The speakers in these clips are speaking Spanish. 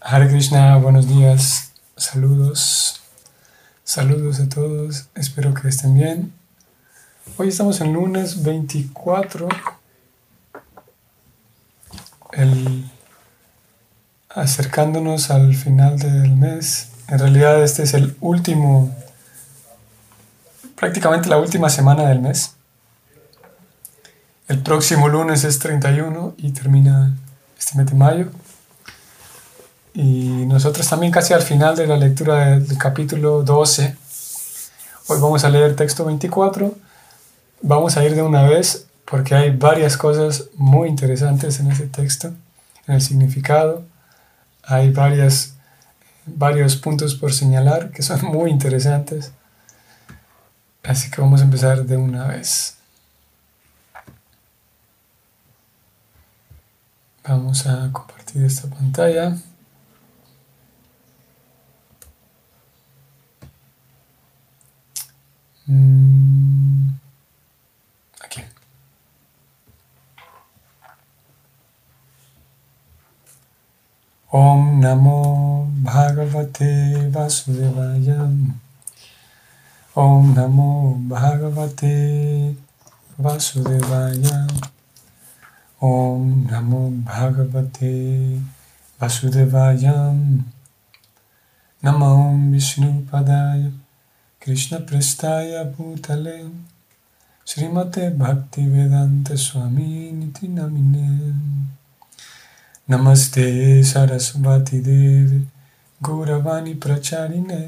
Hare Krishna, buenos días, saludos, saludos a todos, espero que estén bien. Hoy estamos en lunes 24, el, acercándonos al final del mes. En realidad este es el último, prácticamente la última semana del mes. El próximo lunes es 31 y termina este mes de mayo. Y nosotros también casi al final de la lectura del, capítulo 12. Hoy vamos a leer el texto 24. Vamos a ir de una vez porque hay varias cosas muy interesantes en ese texto, en el significado. Hay varias, varios puntos por señalar que son muy interesantes. Así que vamos a empezar de una vez. Vamos a compartir esta pantalla. Mm, aquí. Om Namo Bhagavate Vasudevaya. Om Namo Bhagavate Vasudevaya. Om Namo Bhagavate Vasudevaya. Namo Vishnu Padaya. कृष्णपृष्ठाय भूतले श्रीमते भक्तिवेदान्तस्वामीनिति नमिने नमस्ते सरस्वतीदेवे गौरवाणी प्रचारिणे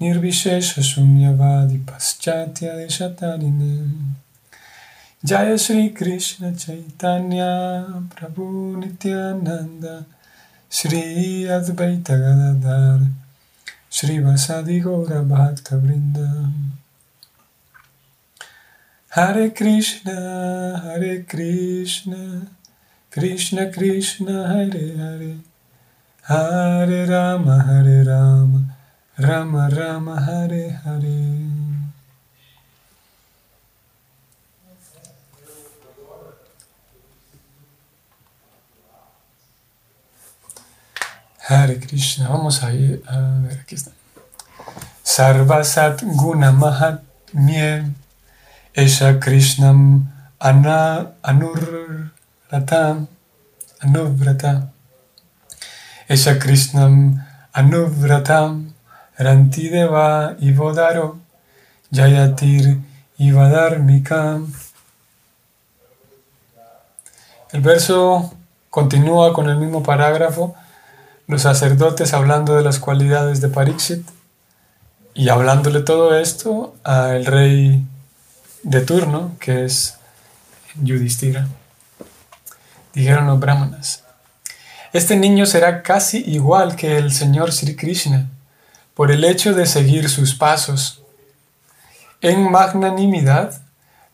निर्विशेषशून्यवादि पाश्चात्यशतारिणे जय श्री कृष्ण चैतन्य प्रभु नित्यानन्द श्री अद्वैत Gadadhar Krishna Chaitanya Prabhu Nityananda Sri Advaita Gadadhara Shri Vasadi Gaura Bhakta Vrinda Hare. Krishna, Hare Krishna, Krishna Krishna, Hare Hare, Hare Rama, Hare Rama, Rama Rama, Hare Hare. Hare Krishna, vamos a ir a ver, aquí está. Sarvasat Guna Mahatmye Esha Krishnam Ana, Anurrata Anuvrata Esha Krishnam Anuvratam Rantideva Ivodaro Jayatir Mikam El verso continúa con el mismo parágrafo los sacerdotes hablando de las cualidades de Pariksit y hablándole todo esto al rey de turno, que es Yudhishthira. Dijeron los brahmanas, este niño será casi igual que el señor Sri Krishna por el hecho de seguir sus pasos. En magnanimidad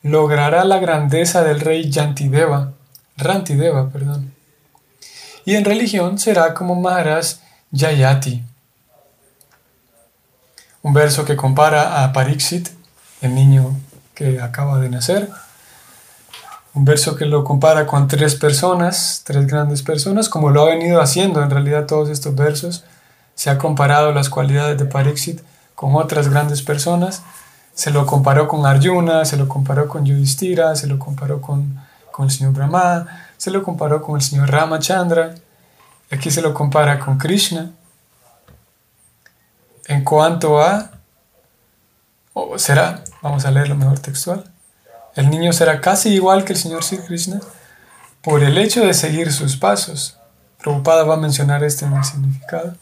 logrará la grandeza del rey Yantideva, Rantideva, perdón y en religión será como Maharaj Yayati. Un verso que compara a Pariksit, el niño que acaba de nacer. Un verso que lo compara con tres personas, tres grandes personas, como lo ha venido haciendo en realidad todos estos versos. Se ha comparado las cualidades de Pariksit con otras grandes personas. Se lo comparó con Arjuna, se lo comparó con Yudhishthira, se lo comparó con, con el señor Brahma, se lo comparó con el señor Ramachandra, aquí se lo compara con Krishna. En cuanto a, o será, vamos a leerlo mejor textual, el niño será casi igual que el señor Sri Krishna por el hecho de seguir sus pasos. Prabhupada va a mencionar este en el significado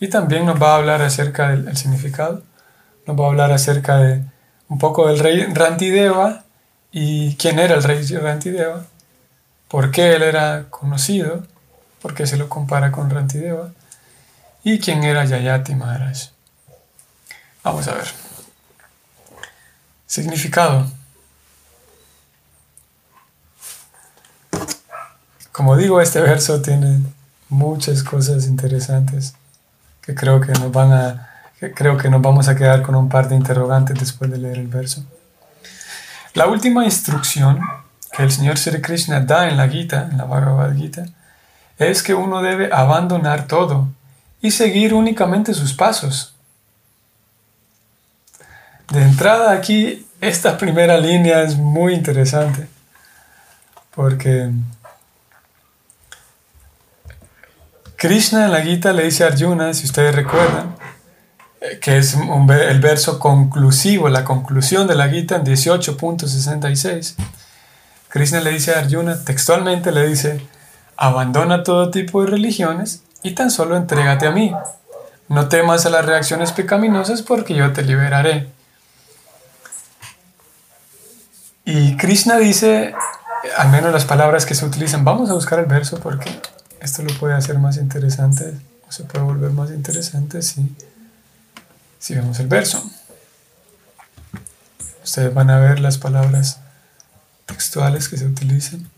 y también nos va a hablar acerca del significado, nos va a hablar acerca de un poco del rey Rantideva y quién era el rey Rantideva por qué él era conocido, por qué se lo compara con Rantideva y quién era Yayati Maharaj. Vamos a ver. Significado. Como digo, este verso tiene muchas cosas interesantes que creo que nos van a creo que nos vamos a quedar con un par de interrogantes después de leer el verso. La última instrucción que el Señor Sri Krishna da en la Gita, en la Bhagavad Gita, es que uno debe abandonar todo y seguir únicamente sus pasos. De entrada aquí, esta primera línea es muy interesante porque Krishna en la Gita le dice a Arjuna, si ustedes recuerdan, que es el verso conclusivo, la conclusión de la Gita en 18.66. Krishna le dice a Arjuna, textualmente le dice, abandona todo tipo de religiones y tan solo entrégate a mí. No temas a las reacciones pecaminosas porque yo te liberaré. Y Krishna dice, al menos las palabras que se utilizan, vamos a buscar el verso porque esto lo puede hacer más interesante, o se puede volver más interesante si, si vemos el verso. Ustedes van a ver las palabras textuales que se utilizan.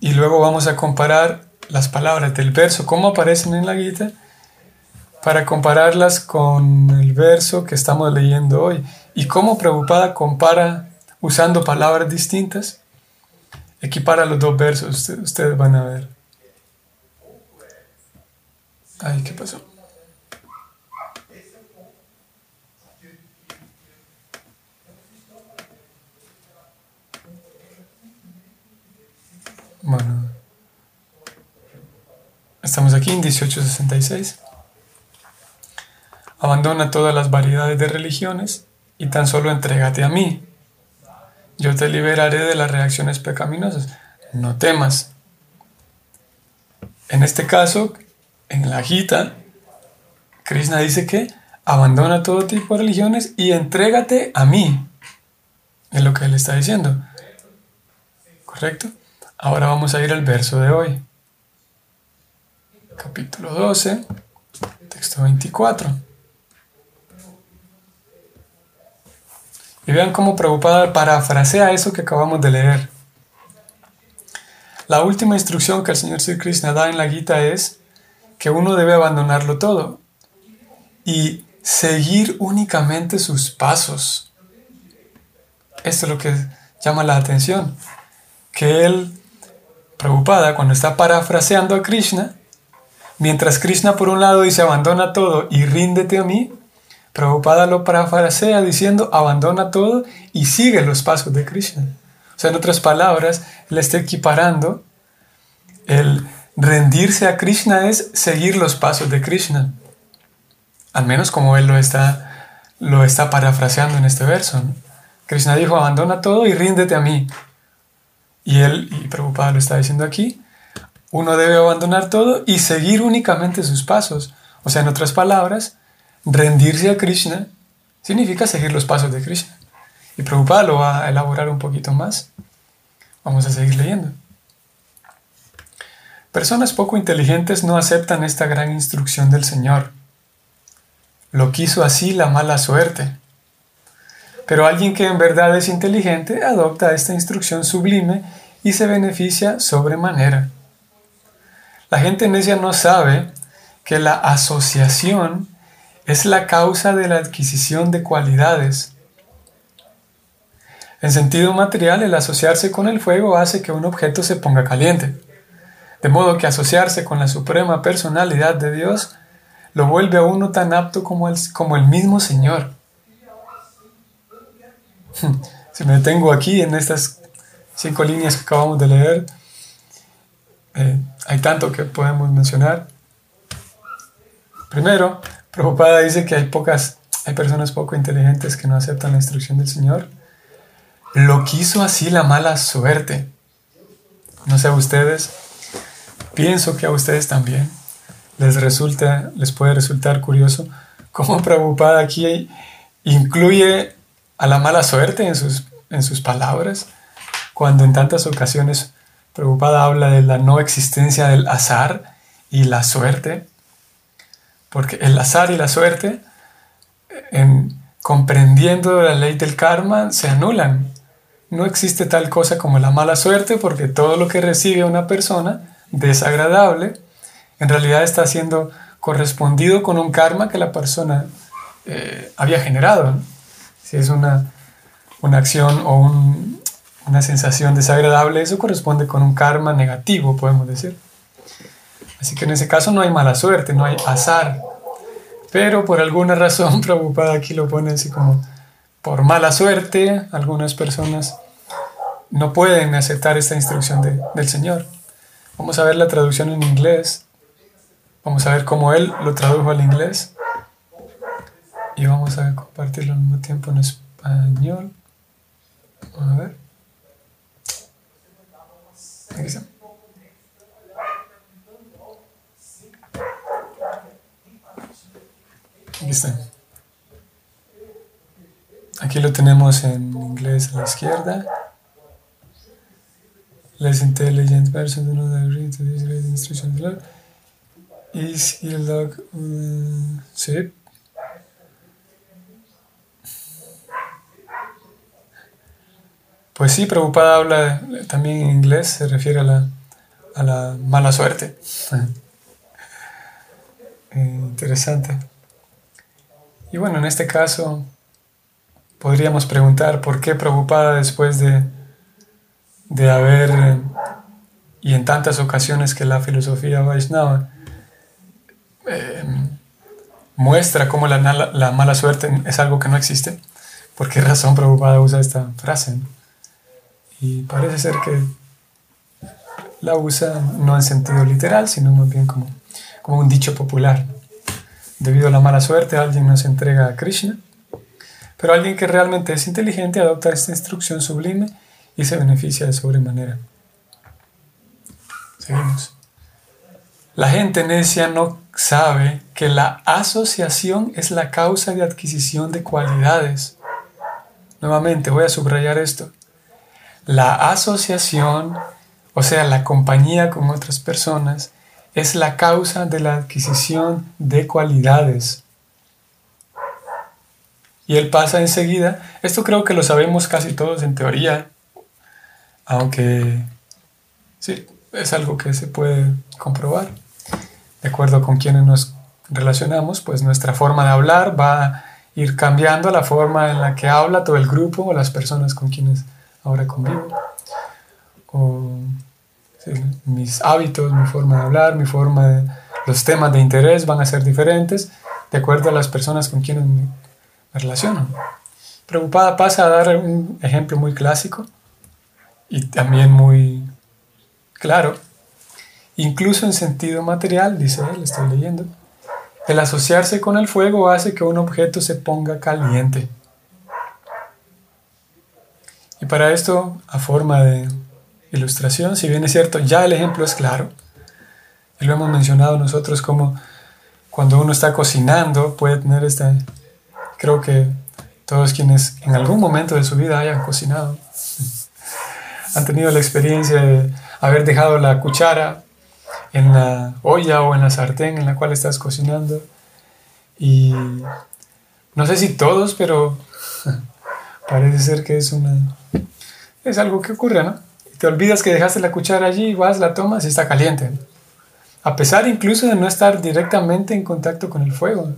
Y luego vamos a comparar las palabras del verso, cómo aparecen en la guita, para compararlas con el verso que estamos leyendo hoy. Y cómo Preocupada compara usando palabras distintas equipara los dos versos, ustedes van a ver. Ay, ¿qué pasó? Bueno, estamos aquí en 1866. Abandona todas las variedades de religiones y tan solo entrégate a mí, yo te liberaré de las reacciones pecaminosas. No temas. En este caso, en la Gita, Krishna dice que abandona todo tipo de religiones y entrégate a mí. Es lo que él está diciendo. ¿Correcto? Ahora vamos a ir al verso de hoy. Capítulo 12, texto 24. Y vean cómo preocupada parafrasea eso que acabamos de leer. La última instrucción que el Señor Sri Krishna da en la Gita es que uno debe abandonarlo todo y seguir únicamente sus pasos. Esto es lo que llama la atención. Que él, preocupada, cuando está parafraseando a Krishna, mientras Krishna por un lado dice abandona todo y ríndete a mí, Prabhupada lo parafrasea diciendo abandona todo y sigue los pasos de Krishna. O sea, en otras palabras, le está equiparando el rendirse a Krishna es seguir los pasos de Krishna. Al menos como él lo está, lo está parafraseando en este verso. Krishna dijo, abandona todo y ríndete a mí. Y él, y Prabhupada lo está diciendo aquí, uno debe abandonar todo y seguir únicamente sus pasos. O sea, en otras palabras, rendirse a Krishna significa seguir los pasos de Krishna. Y Prabhupada lo va a elaborar un poquito más. Vamos a seguir leyendo. Personas poco inteligentes no aceptan esta gran instrucción del Señor. Lo quiso así la mala suerte. Pero alguien que en verdad es inteligente adopta esta instrucción sublime y se beneficia sobremanera. La gente necia no sabe que la asociación es la causa de la adquisición de cualidades. En sentido material, el asociarse con el fuego hace que un objeto se ponga caliente. De modo que asociarse con la suprema personalidad de Dios lo vuelve a uno tan apto como el, como el mismo Señor. Si me detengo aquí en estas cinco líneas que acabamos de leer, eh, hay tanto que podemos mencionar. Primero, Prabhupada dice que hay pocas, hay personas poco inteligentes que no aceptan la instrucción del Señor. Lo quiso así la mala suerte. No sé a ustedes, pienso que a ustedes también les resulta, les puede resultar curioso cómo Prabhupada aquí incluye a la mala suerte en sus, en sus palabras, cuando en tantas ocasiones Prabhupada habla de la no existencia del azar y la suerte. Porque el azar y la suerte, en, comprendiendo la ley del karma, se anulan. No existe tal cosa como la mala suerte porque todo lo que recibe una persona desagradable en realidad está siendo correspondido con un karma que la persona eh, había generado. Si es una, una acción o un, una sensación desagradable, eso corresponde con un karma negativo, podemos decir. Así que en ese caso no hay mala suerte, no hay azar. Pero por alguna razón, preocupada aquí lo pone así como, por mala suerte, algunas personas no pueden aceptar esta instrucción del Señor. Vamos a ver la traducción en inglés. Vamos a ver cómo Él lo tradujo al inglés. Y vamos a compartirlo al mismo tiempo en español. A ver. Aquí está. Aquí está. Aquí lo tenemos en inglés a la izquierda. Less intelligent person do not agree to this great instruction of Lord. Is he log uh. Pues sí, Prabhupada habla también en inglés, se refiere a la, a la mala suerte. eh, interesante. Y bueno, en este caso podríamos preguntar por qué Prabhupada después de de haber, y en tantas ocasiones que la filosofía Vaishnava eh, muestra cómo la, la, mala suerte es algo que no existe, ¿por qué razón Prabhupada usa esta frase? Y parece ser que la usa no en sentido literal, sino más bien como, como un dicho popular. Debido a la mala suerte, alguien nos entrega a Krishna, pero alguien que realmente es inteligente adopta esta instrucción sublime y se beneficia de sobremanera. Seguimos. La gente necia no sabe que la asociación es la causa de adquisición de cualidades. Nuevamente voy a subrayar esto. La asociación, o sea, la compañía con otras personas, es la causa de la adquisición de cualidades. Y él pasa enseguida, esto creo que lo sabemos casi todos en teoría, aunque sí, es algo que se puede comprobar. De acuerdo con quienes nos relacionamos, pues nuestra forma de hablar va a ir cambiando la forma en la que habla todo el grupo o las personas con quienes ahora convivo. O mis hábitos, mi forma de hablar, mi forma de... Los temas de interés van a ser diferentes de acuerdo a las personas con quienes me, me relaciono. Preocupada pasa a dar un ejemplo muy clásico y también muy claro. Incluso en sentido material, dice él, estoy leyendo, el asociarse con el fuego hace que un objeto se ponga caliente. Y para esto, a forma de ilustración, si bien es cierto, ya el ejemplo es claro, y lo hemos mencionado nosotros como cuando uno está cocinando puede tener esta, creo que todos quienes en algún momento de su vida hayan cocinado, han tenido la experiencia de haber dejado la cuchara en la olla o en la sartén en la cual estás cocinando. Y no sé si todos, pero parece ser que es una es algo que ocurre, ¿no? Te olvidas que dejaste la cuchara allí, vas, la tomas y está caliente. A pesar incluso de no estar directamente en contacto con el fuego.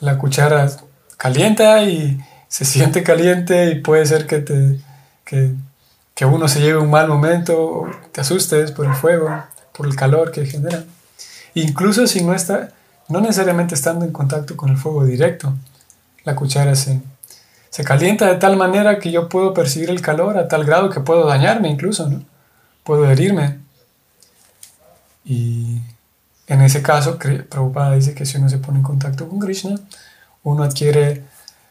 La cuchara calienta y se siente caliente y puede ser que te que que uno se lleve un mal momento, te asustes por el fuego, por el calor que genera. Incluso si no está, no necesariamente estando en contacto con el fuego directo, la cuchara se, se calienta de tal manera que yo puedo percibir el calor a tal grado que puedo dañarme incluso, ¿no? Puedo herirme. Y en ese caso, Prabhupada dice que si uno se pone en contacto con Krishna, uno adquiere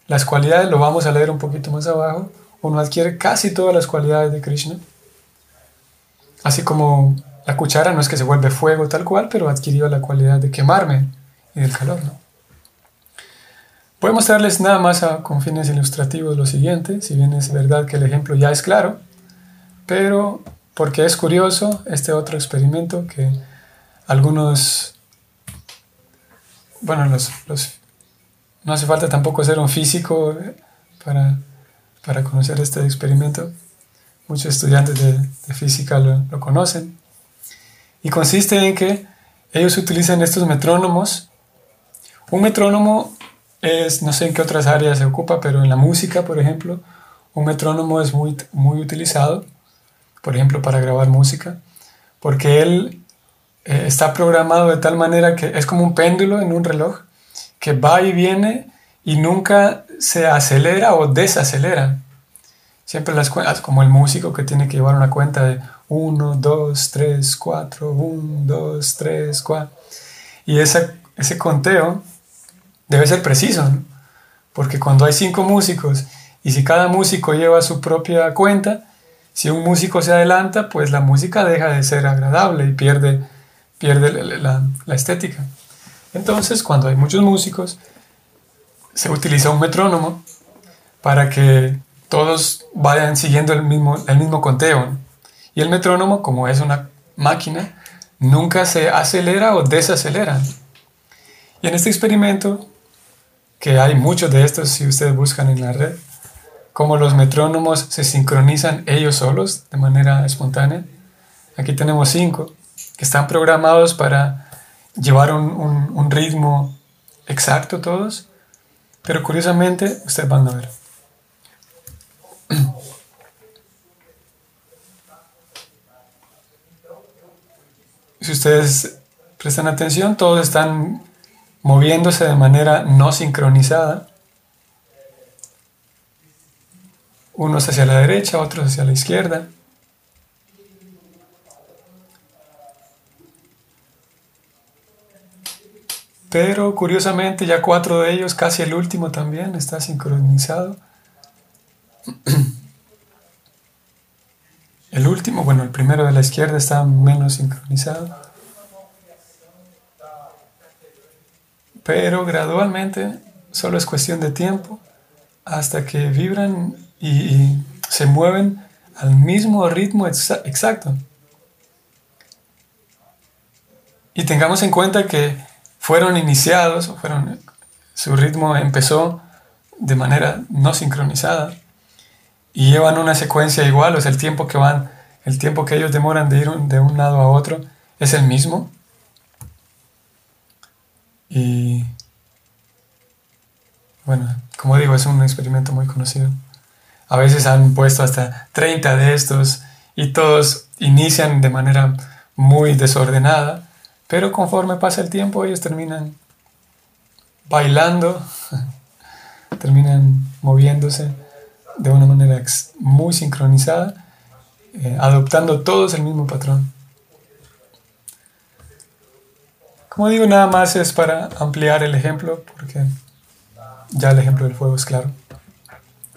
las cualidades, lo vamos a leer un poquito más abajo, uno adquiere casi todas las cualidades de Krishna. Así como la cuchara no es que se vuelve fuego tal cual, pero adquirió la cualidad de quemarme y del calor. ¿no? Voy a mostrarles nada más con fines ilustrativos lo siguiente, si bien es verdad que el ejemplo ya es claro, pero porque es curioso este otro experimento que algunos, bueno, los, no hace falta tampoco ser un físico para para conocer este experimento. Muchos estudiantes de, física lo, conocen. Y consiste en que ellos utilizan estos metrónomos. Un metrónomo es, no sé en qué otras áreas se ocupa, pero en la música, por ejemplo, un metrónomo es muy, muy utilizado, por ejemplo, para grabar música, porque él eh, está programado de tal manera que es como un péndulo en un reloj que va y viene y nunca se acelera o desacelera. Siempre las cuentas, como el músico que tiene que llevar una cuenta de 1, 2, 3, 4, 1, 2, 3, 4. Y esa, ese conteo debe ser preciso, porque cuando hay cinco músicos y si cada músico lleva su propia cuenta, si un músico se adelanta, pues la música deja de ser agradable y pierde, pierde la, la estética. Entonces, cuando hay muchos músicos, se utiliza un metrónomo para que todos vayan siguiendo el mismo, el mismo conteo. Y el metrónomo, como es una máquina, nunca se acelera o desacelera. Y en este experimento, que hay muchos de estos si ustedes buscan en la red, como los metrónomos se sincronizan ellos solos de manera espontánea. Aquí tenemos cinco que están programados para llevar un, ritmo exacto todos, pero curiosamente ustedes van a ver. Si ustedes prestan atención, todos están moviéndose de manera no sincronizada. Unos hacia la derecha, otros hacia la izquierda. Pero curiosamente ya cuatro de ellos, casi el último también, está sincronizado. El último, bueno, el primero de la izquierda está menos sincronizado. Pero gradualmente, solo es cuestión de tiempo, hasta que vibran y, se mueven al mismo ritmo exacto. Y tengamos en cuenta que fueron iniciados, fueron, su ritmo empezó de manera no sincronizada y llevan una secuencia igual, o sea, el tiempo que van, el tiempo que ellos demoran de ir de un lado a otro es el mismo. Y bueno, como digo, es un experimento muy conocido. A veces han puesto hasta 30 de estos y todos inician de manera muy desordenada, pero conforme pasa el tiempo ellos terminan bailando, terminan moviéndose de una manera muy sincronizada, eh, adoptando todos el mismo patrón. Como digo, nada más es para ampliar el ejemplo, porque ya el ejemplo del fuego es claro.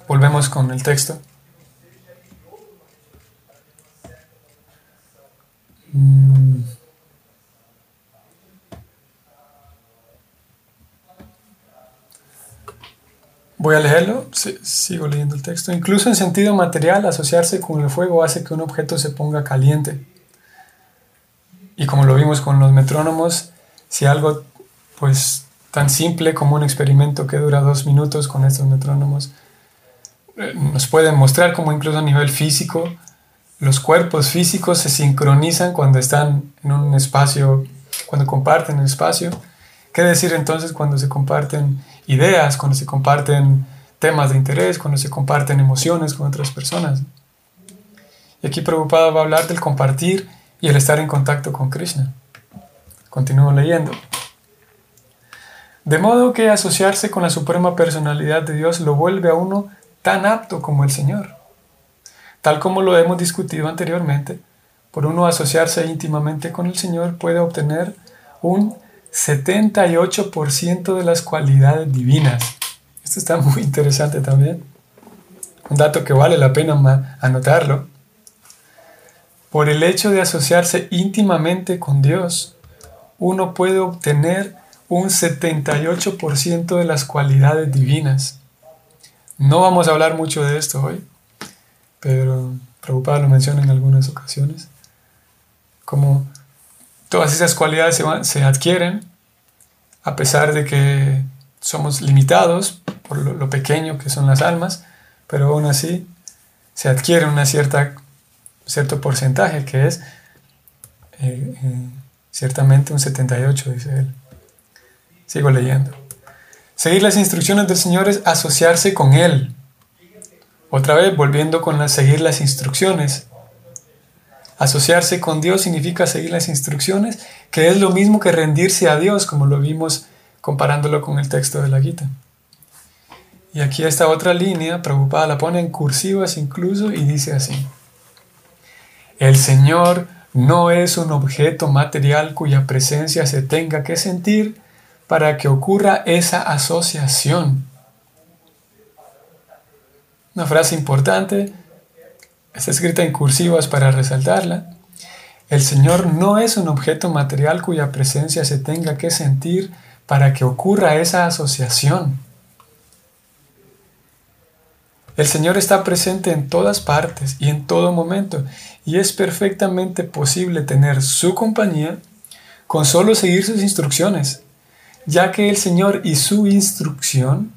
Volvemos con el texto. Mm. Voy a leerlo, sigo leyendo el texto. Incluso en sentido material, asociarse con el fuego hace que un objeto se ponga caliente. Y como lo vimos con los metrónomos, si algo pues tan simple como un experimento que dura dos minutos con estos metrónomos eh, nos puede mostrar como incluso a nivel físico los cuerpos físicos se sincronizan cuando están en un espacio, cuando comparten el espacio. ¿Qué decir entonces cuando se comparten ideas, cuando se comparten temas de interés, cuando se comparten emociones con otras personas. Y aquí Prabhupada va a hablar del compartir y el estar en contacto con Krishna. Continúo leyendo. De modo que asociarse con la suprema personalidad de Dios lo vuelve a uno tan apto como el Señor. Tal como lo hemos discutido anteriormente, por uno asociarse íntimamente con el Señor puede obtener un 78% de las cualidades divinas. Esto está muy interesante también. Un dato que vale la pena anotarlo. Por el hecho de asociarse íntimamente con Dios, uno puede obtener un 78% de las cualidades divinas. No vamos a hablar mucho de esto hoy, pero Prabhupada lo menciona en algunas ocasiones. Como Todas esas cualidades se, adquieren a pesar de que somos limitados por lo, pequeño que son las almas, pero aún así se adquiere una cierta, cierto porcentaje que es eh, eh, ciertamente un 78, dice él. Sigo leyendo. Seguir las instrucciones del Señor es asociarse con Él. Otra vez, volviendo con seguir las instrucciones. Asociarse con Dios significa seguir las instrucciones, que es lo mismo que rendirse a Dios, como lo vimos comparándolo con el texto de la Gita. Y aquí esta otra línea, preocupada, la pone en cursivas incluso y dice así. El Señor no es un objeto material cuya presencia se tenga que sentir para que ocurra esa asociación. Una frase importante, está escrita en cursivas para resaltarla. El Señor no es un objeto material cuya presencia se tenga que sentir para que ocurra esa asociación. El Señor está presente en todas partes y en todo momento, y es perfectamente posible tener su compañía con solo seguir sus instrucciones, ya que el Señor y su instrucción,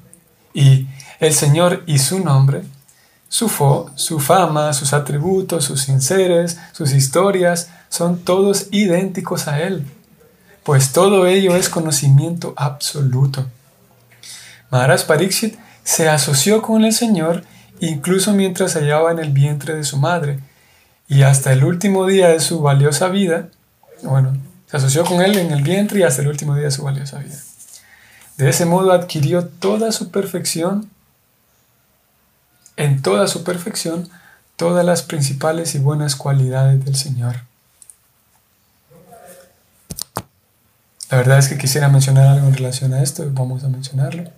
y el Señor y su nombre, su, fo, su fama, sus atributos, sus sinceres, sus historias, son todos idénticos a Él, pues todo ello es conocimiento absoluto. Maharaj Pariksit se asoció con el Señor incluso mientras se hallaba en el vientre de su madre, y hasta el último día de su valiosa vida, bueno, se asoció con él en el vientre y hasta el último día de su valiosa vida. De ese modo adquirió toda su perfección, en toda su perfección, todas las principales y buenas cualidades del Señor. La verdad es que quisiera mencionar algo en relación a esto, vamos a mencionarlo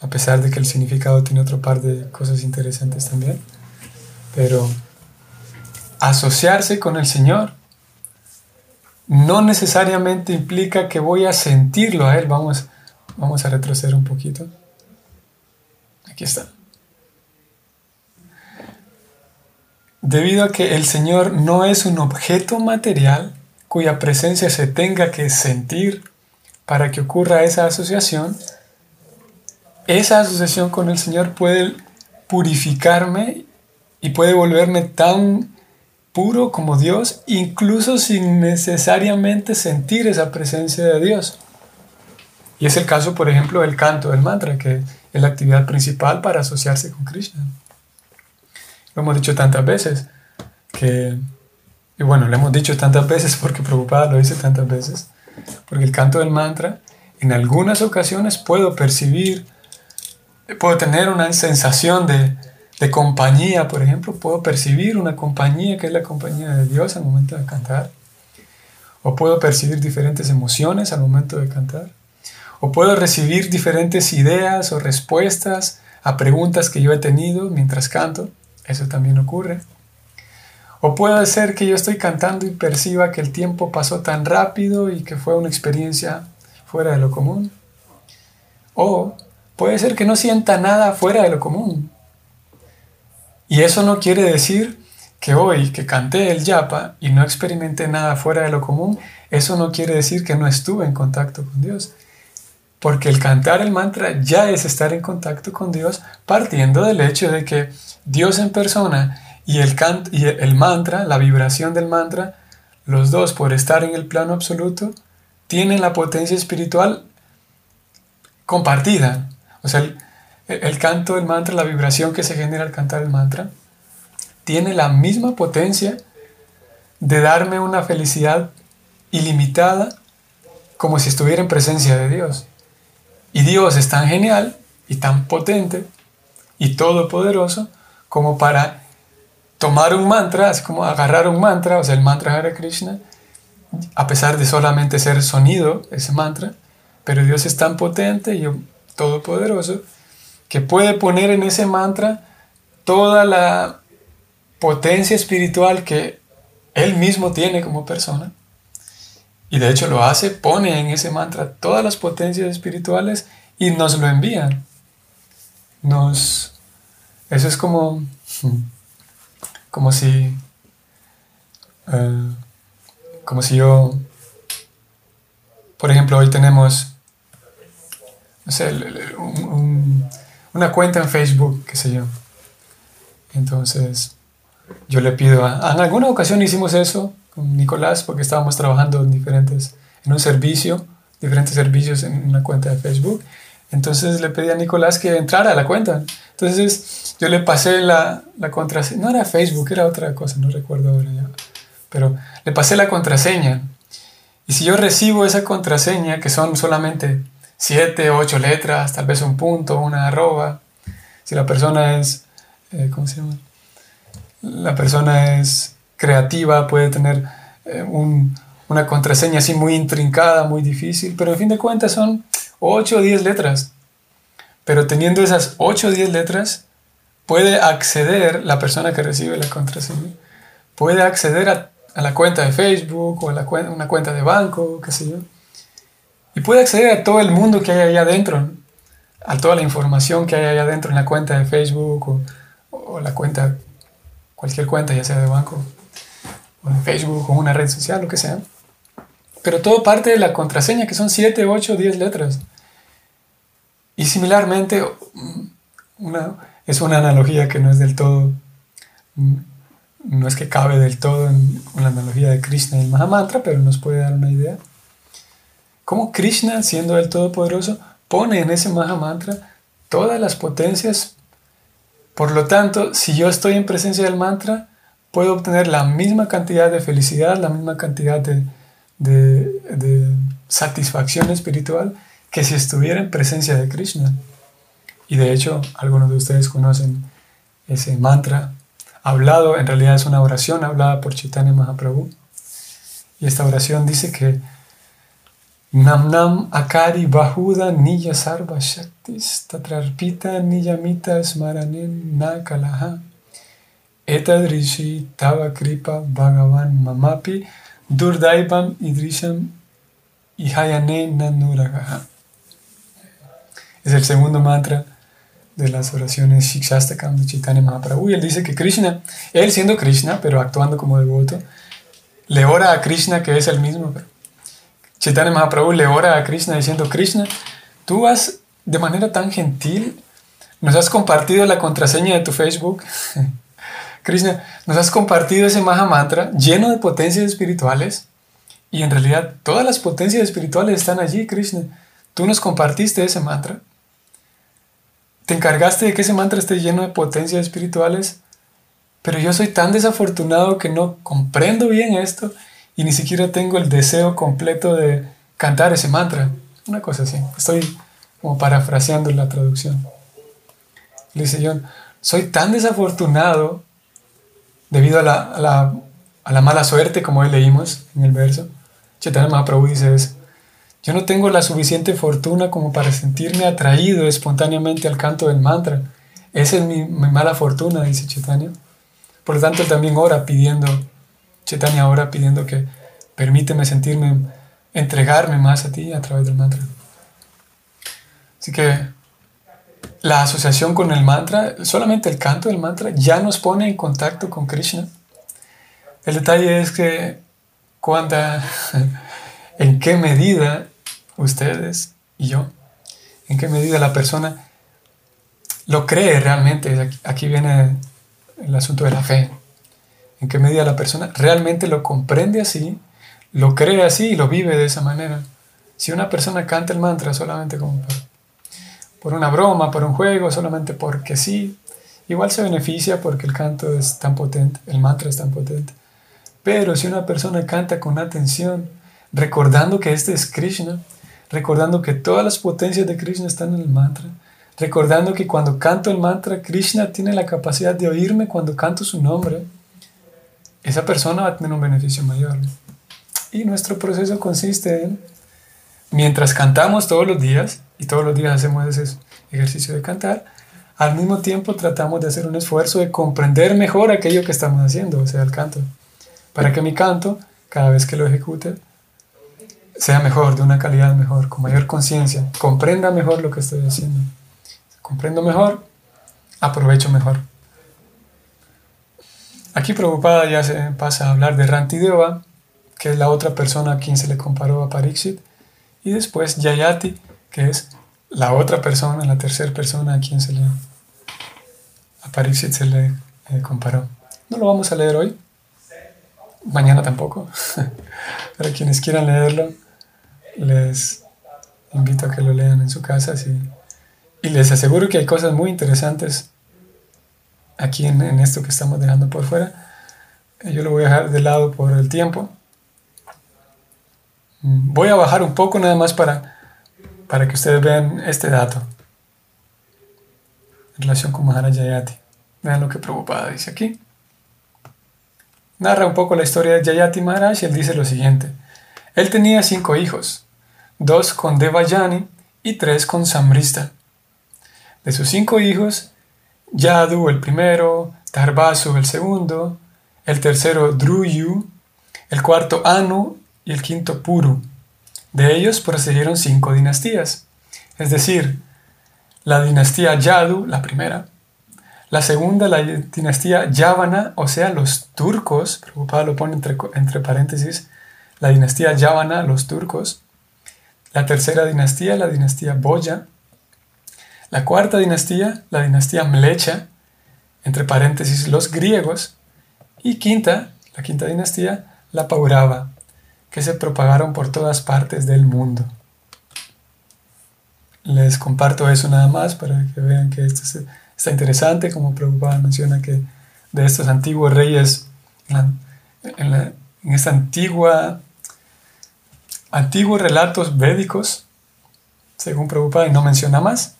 a pesar de que el significado tiene otro par de cosas interesantes también. Pero asociarse con el Señor no necesariamente implica que voy a sentirlo a Él. Vamos, vamos a retroceder un poquito. Aquí está. Debido a que el Señor no es un objeto material cuya presencia se tenga que sentir para que ocurra esa asociación, esa asociación con el Señor puede purificarme y puede volverme tan puro como Dios, incluso sin necesariamente sentir esa presencia de Dios. Y es el caso, por ejemplo, del canto del mantra, que es la actividad principal para asociarse con Krishna. Lo hemos dicho tantas veces, que, y bueno, lo hemos dicho tantas veces porque preocupada lo dice tantas veces, porque el canto del mantra, en algunas ocasiones puedo percibir puedo tener una sensación de, de compañía, por ejemplo, puedo percibir una compañía que es la compañía de Dios al momento de cantar. O puedo percibir diferentes emociones al momento de cantar. O puedo recibir diferentes ideas o respuestas a preguntas que yo he tenido mientras canto. Eso también ocurre. O puede ser que yo estoy cantando y perciba que el tiempo pasó tan rápido y que fue una experiencia fuera de lo común. O puede ser que no sienta nada fuera de lo común. Y eso no quiere decir que hoy que canté el yapa y no experimenté nada fuera de lo común, eso no quiere decir que no estuve en contacto con Dios. Porque el cantar el mantra ya es estar en contacto con Dios partiendo del hecho de que Dios en persona y el, y el mantra, la vibración del mantra, los dos por estar en el plano absoluto, tienen la potencia espiritual compartida. O sea, el, canto del mantra, la vibración que se genera al cantar el mantra, tiene la misma potencia de darme una felicidad ilimitada como si estuviera en presencia de Dios. Y Dios es tan genial y tan potente y todopoderoso como para tomar un mantra, así como agarrar un mantra, o sea, el mantra Hare Krishna, a pesar de solamente ser sonido, ese mantra, pero Dios es tan potente y todopoderoso que puede poner en ese mantra toda la potencia espiritual que él mismo tiene como persona. Y de hecho lo hace, pone en ese mantra todas las potencias espirituales y nos lo envían. Nos, eso es como, como si, eh, como si yo, por ejemplo, hoy tenemos una cuenta en Facebook, qué sé yo. Entonces, yo le pido, a, en alguna ocasión hicimos eso con Nicolás porque estábamos trabajando en diferentes, en un servicio, diferentes servicios en una cuenta de Facebook. Entonces le pedí a Nicolás que entrara a la cuenta. Entonces yo le pasé la, la contraseña, no era Facebook, era otra cosa, no recuerdo ahora pero le pasé la contraseña. Y si yo recibo esa contraseña, que son solamente siete, ocho letras, tal vez un punto, una arroba, si la persona es, eh, ¿cómo se llama? La persona es creativa, puede tener eh, una contraseña así muy intrincada, muy difícil, pero en fin de cuentas son 8 o 10 letras. Pero teniendo esas 8 o 10 letras, puede acceder la persona que recibe la contraseña, puede acceder a, la cuenta de Facebook o a la una cuenta de banco, qué sé yo, y puede acceder a todo el mundo que hay allá adentro, a toda la información que hay allá adentro en la cuenta de Facebook o, la cuenta, cualquier cuenta, ya sea de banco o de Facebook o una red social, lo que sea. Pero todo parte de la contraseña, que son 7, 8, 10 letras. Y similarmente, una, es una analogía que no es del todo, no es que cabe del todo en, la analogía de Krishna y el Mahamantra, pero nos puede dar una idea. Cómo Krishna, siendo el Todopoderoso, pone en ese Mahamantra todas las potencias. Por lo tanto, si yo estoy en presencia del mantra, puedo obtener la misma cantidad de felicidad, la misma cantidad de, de, satisfacción espiritual que si estuviera en presencia de Krishna. Y de hecho, algunos de ustedes conocen ese mantra hablado, en realidad es una oración hablada por Chaitanya Mahaprabhu. Y esta oración dice que Nam Nam Akari Bahuda Niya Sarva Shaktis Tatrarpita Niyamita Smaranen Nakalaha Etadrishi Tava Kripa Bhagavan Mamapi Durdaivam Idrisham Ihayane Nanuragaha. Es el segundo mantra de las oraciones Shikshastakam de Chaitanya Mahaprabhu. Y él dice que Krishna, él siendo Krishna, pero actuando como devoto, le ora a Krishna, que es el mismo. Chaitanya Mahaprabhu le ora a Krishna diciendo, Krishna, tú has de manera tan gentil, nos has compartido la contraseña de tu Facebook Krishna, nos has compartido ese Maha Mantra lleno de potencias espirituales y en realidad todas las potencias espirituales están allí, Krishna. Tú nos compartiste ese mantra. Te encargaste de que ese mantra esté lleno de potencias espirituales, pero yo soy tan desafortunado que no comprendo bien esto y ni siquiera tengo el deseo completo de cantar ese mantra. Una cosa así. Estoy como parafraseando la traducción. Le dice John, soy tan desafortunado debido a la, mala suerte, como hoy leímos en el verso. Chaitanya Mahaprabhu dice eso. Yo no tengo la suficiente fortuna como para sentirme atraído espontáneamente al canto del mantra. Esa es mi, mala fortuna, dice Chaitanya. Por lo tanto, él también ora pidiendo, Chaitanya ora pidiendo que permíteme sentirme, entregarme más a ti a través del mantra. Así que la asociación con el mantra, solamente el canto del mantra, ya nos pone en contacto con Krishna. El detalle es que cuando, en qué medida ustedes y yo, en qué medida la persona lo cree realmente, aquí viene el asunto de la fe, en qué medida la persona realmente lo comprende así, lo cree así y lo vive de esa manera. Si una persona canta el mantra solamente por una broma, por un juego, solamente porque sí. Igual se beneficia porque el canto es tan potente, el mantra es tan potente. Pero si una persona canta con atención, recordando que este es Krishna, recordando que todas las potencias de Krishna están en el mantra, recordando que cuando canto el mantra, Krishna tiene la capacidad de oírme cuando canto su nombre, esa persona va a tener un beneficio mayor. Y nuestro proceso consiste en, mientras cantamos todos los días, y todos los días hacemos ese ejercicio de cantar, al mismo tiempo tratamos de hacer un esfuerzo de comprender mejor aquello que estamos haciendo, o sea, el canto, para que mi canto, cada vez que lo ejecute, sea mejor, de una calidad mejor, con mayor conciencia, comprenda mejor lo que estoy haciendo. Comprendo mejor, aprovecho mejor. Aquí preocupada ya se pasa a hablar de Rantideva, que es la otra persona a quien se le comparó a Pariksit, y después Yayati, que es la otra persona, la tercera persona a quien se le a se le eh, comparó. No lo vamos a leer hoy, mañana tampoco, pero quienes quieran leerlo, les invito a que lo lean en su casa si, Y les aseguro que hay cosas muy interesantes aquí en, esto que estamos dejando por fuera. Yo lo voy a dejar de lado por el tiempo. Voy a bajar un poco nada más para, para que ustedes vean este dato en relación con Maharajayati. Vean lo que Prabhupada dice aquí. Narra un poco la historia de Jayati Maharaj y él dice lo siguiente. Él tenía cinco hijos, dos con Devayani y tres con Samrista. De sus cinco hijos, Yadu el primero, Tarbasu el segundo, el tercero Druyu, el cuarto Anu y el quinto Puru. De ellos procedieron cinco dinastías, es decir, la dinastía Yadu, la primera, la segunda, la dinastía Yavana, o sea, los turcos, preocupado lo pone entre, entre paréntesis, la dinastía Yavana, los turcos, la tercera dinastía, la dinastía Boya, la cuarta dinastía, la dinastía Mlecha, entre paréntesis, los griegos, y quinta, la quinta dinastía, la Paurava, que se propagaron por todas partes del mundo. Les comparto eso nada más para que vean que esto está interesante, como Prabhupada menciona que de estos antiguos reyes, en, en, esta antigua, antiguos relatos védicos, según Prabhupada, y no menciona más,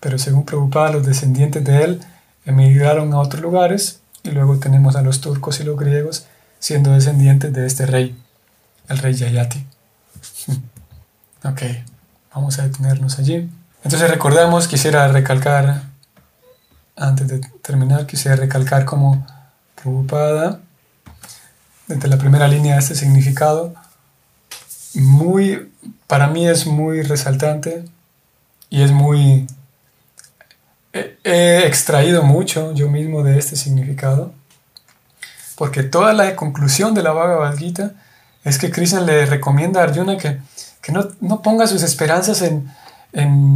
pero según Prabhupada, los descendientes de él emigraron a otros lugares y luego tenemos a los turcos y los griegos siendo descendientes de este rey el rey Yayati. ok, vamos a detenernos allí. Entonces recordamos, quisiera recalcar, antes de terminar, quisiera recalcar como preocupada desde la primera línea de este significado, muy, para mí es muy resaltante y es muy, he extraído mucho yo mismo de este significado, porque toda la conclusión de la Bhagavad Gita es que Krishna le recomienda a Arjuna que, no, ponga sus esperanzas en,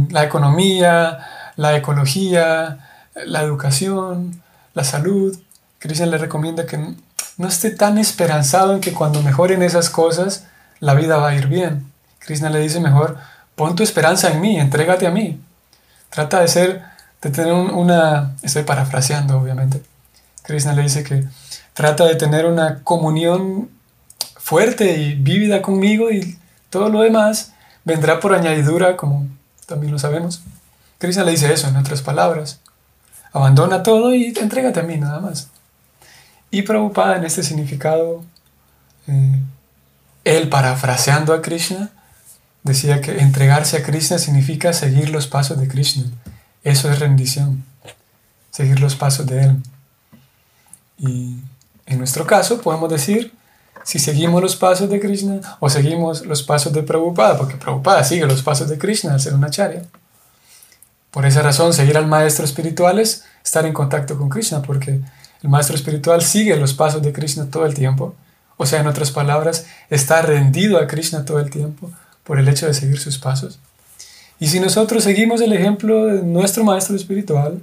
la economía, la ecología, la educación, la salud. Krishna le recomienda que no esté tan esperanzado en que cuando mejoren esas cosas, la vida va a ir bien. Krishna le dice mejor, pon tu esperanza en mí, entrégate a mí. Trata de ser, de tener una, estoy parafraseando obviamente. Krishna le dice que trata de tener una comunión fuerte y vívida conmigo y todo lo demás vendrá por añadidura, como también lo sabemos. Krishna le dice eso en otras palabras. Abandona todo y entrégate a mí nada más. Y Prabhupada en este significado, eh, él parafraseando a Krishna, decía que entregarse a Krishna significa seguir los pasos de Krishna. Eso es rendición, seguir los pasos de él. Y en nuestro caso podemos decir si seguimos los pasos de Krishna o seguimos los pasos de Prabhupada, porque Prabhupada sigue los pasos de Krishna al ser una charya. Por esa razón, seguir al maestro espiritual es estar en contacto con Krishna, porque el maestro espiritual sigue los pasos de Krishna todo el tiempo. O sea, en otras palabras, está rendido a Krishna todo el tiempo por el hecho de seguir sus pasos. Y si nosotros seguimos el ejemplo de nuestro maestro espiritual,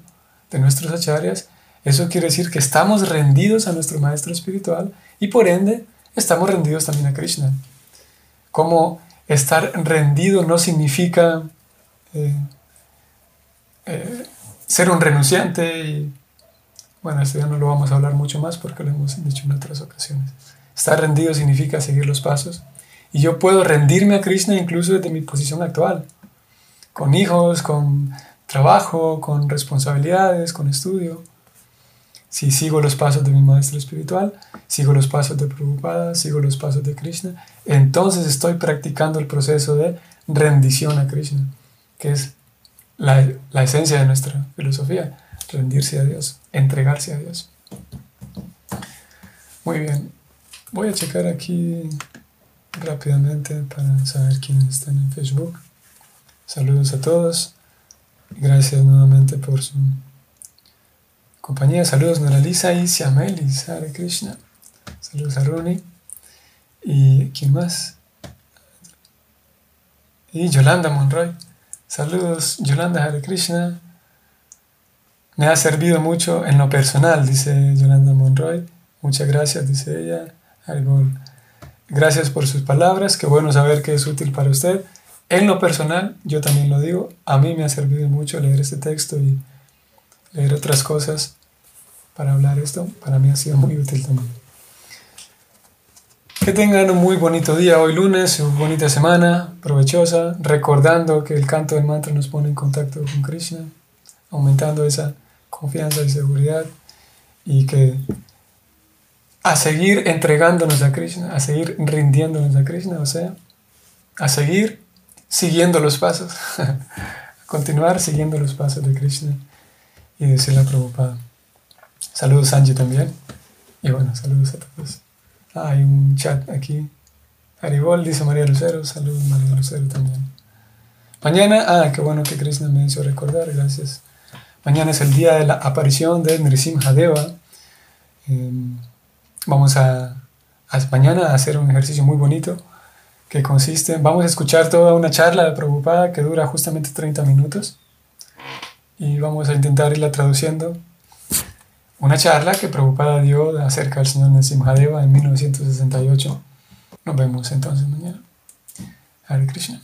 de nuestros acharyas, eso quiere decir que estamos rendidos a nuestro maestro espiritual y por ende estamos rendidos también a Krishna. Como estar rendido no significa eh, eh, ser un renunciante y bueno, esto ya no lo vamos a hablar mucho más porque lo hemos dicho en otras ocasiones. Estar rendido significa seguir los pasos y yo puedo rendirme a Krishna incluso desde mi posición actual, con hijos, con trabajo, con responsabilidades, con estudio. Si sigo los pasos de mi maestro espiritual, sigo los pasos de Prabhupada, sigo los pasos de Krishna, entonces estoy practicando el proceso de rendición a Krishna, que es la, la esencia de nuestra filosofía, rendirse a Dios, entregarse a Dios. Muy bien, voy a checar aquí rápidamente para saber quiénes están en Facebook. Saludos a todos. Gracias nuevamente por su compañía. Saludos Lisa y Siameli, Hare Krishna. Saludos a Runi. ¿Y quién más? Y Yolanda Monroy. Saludos, Yolanda Hare Krishna. Me ha servido mucho en lo personal, dice Yolanda Monroy. Muchas gracias, dice ella. Gracias por sus palabras. Qué bueno saber que es útil para usted. En lo personal, yo también lo digo, a mí me ha servido mucho leer este texto y leer otras cosas para hablar esto. Para mí ha sido muy útil también. Que tengan un muy bonito día hoy lunes, una bonita semana, provechosa, recordando que el canto del mantra nos pone en contacto con Krishna, aumentando esa confianza y seguridad y que a seguir entregándonos a Krishna, a seguir rindiéndonos a Krishna, o sea, a seguir siguiendo los pasos, a continuar siguiendo los pasos de Krishna y de la Prabhupada. Saludos Angie también. Y bueno, saludos a todos. Ah, hay un chat aquí. Haribol dice María Lucero. Saludos María Lucero también. Mañana, ah, qué bueno que Krishna me hizo recordar, gracias. Mañana es el día de la aparición de Nrisimha Deva. Em, vamos a, a, mañana a hacer un ejercicio muy bonito que consiste, vamos a escuchar toda una charla de Prabhupada que dura justamente 30 minutos y vamos a intentar irla traduciendo. Una charla que Prabhupada dio acerca del señor Nrisimhadeva en 1968. Nos vemos entonces mañana. Hare Krishna.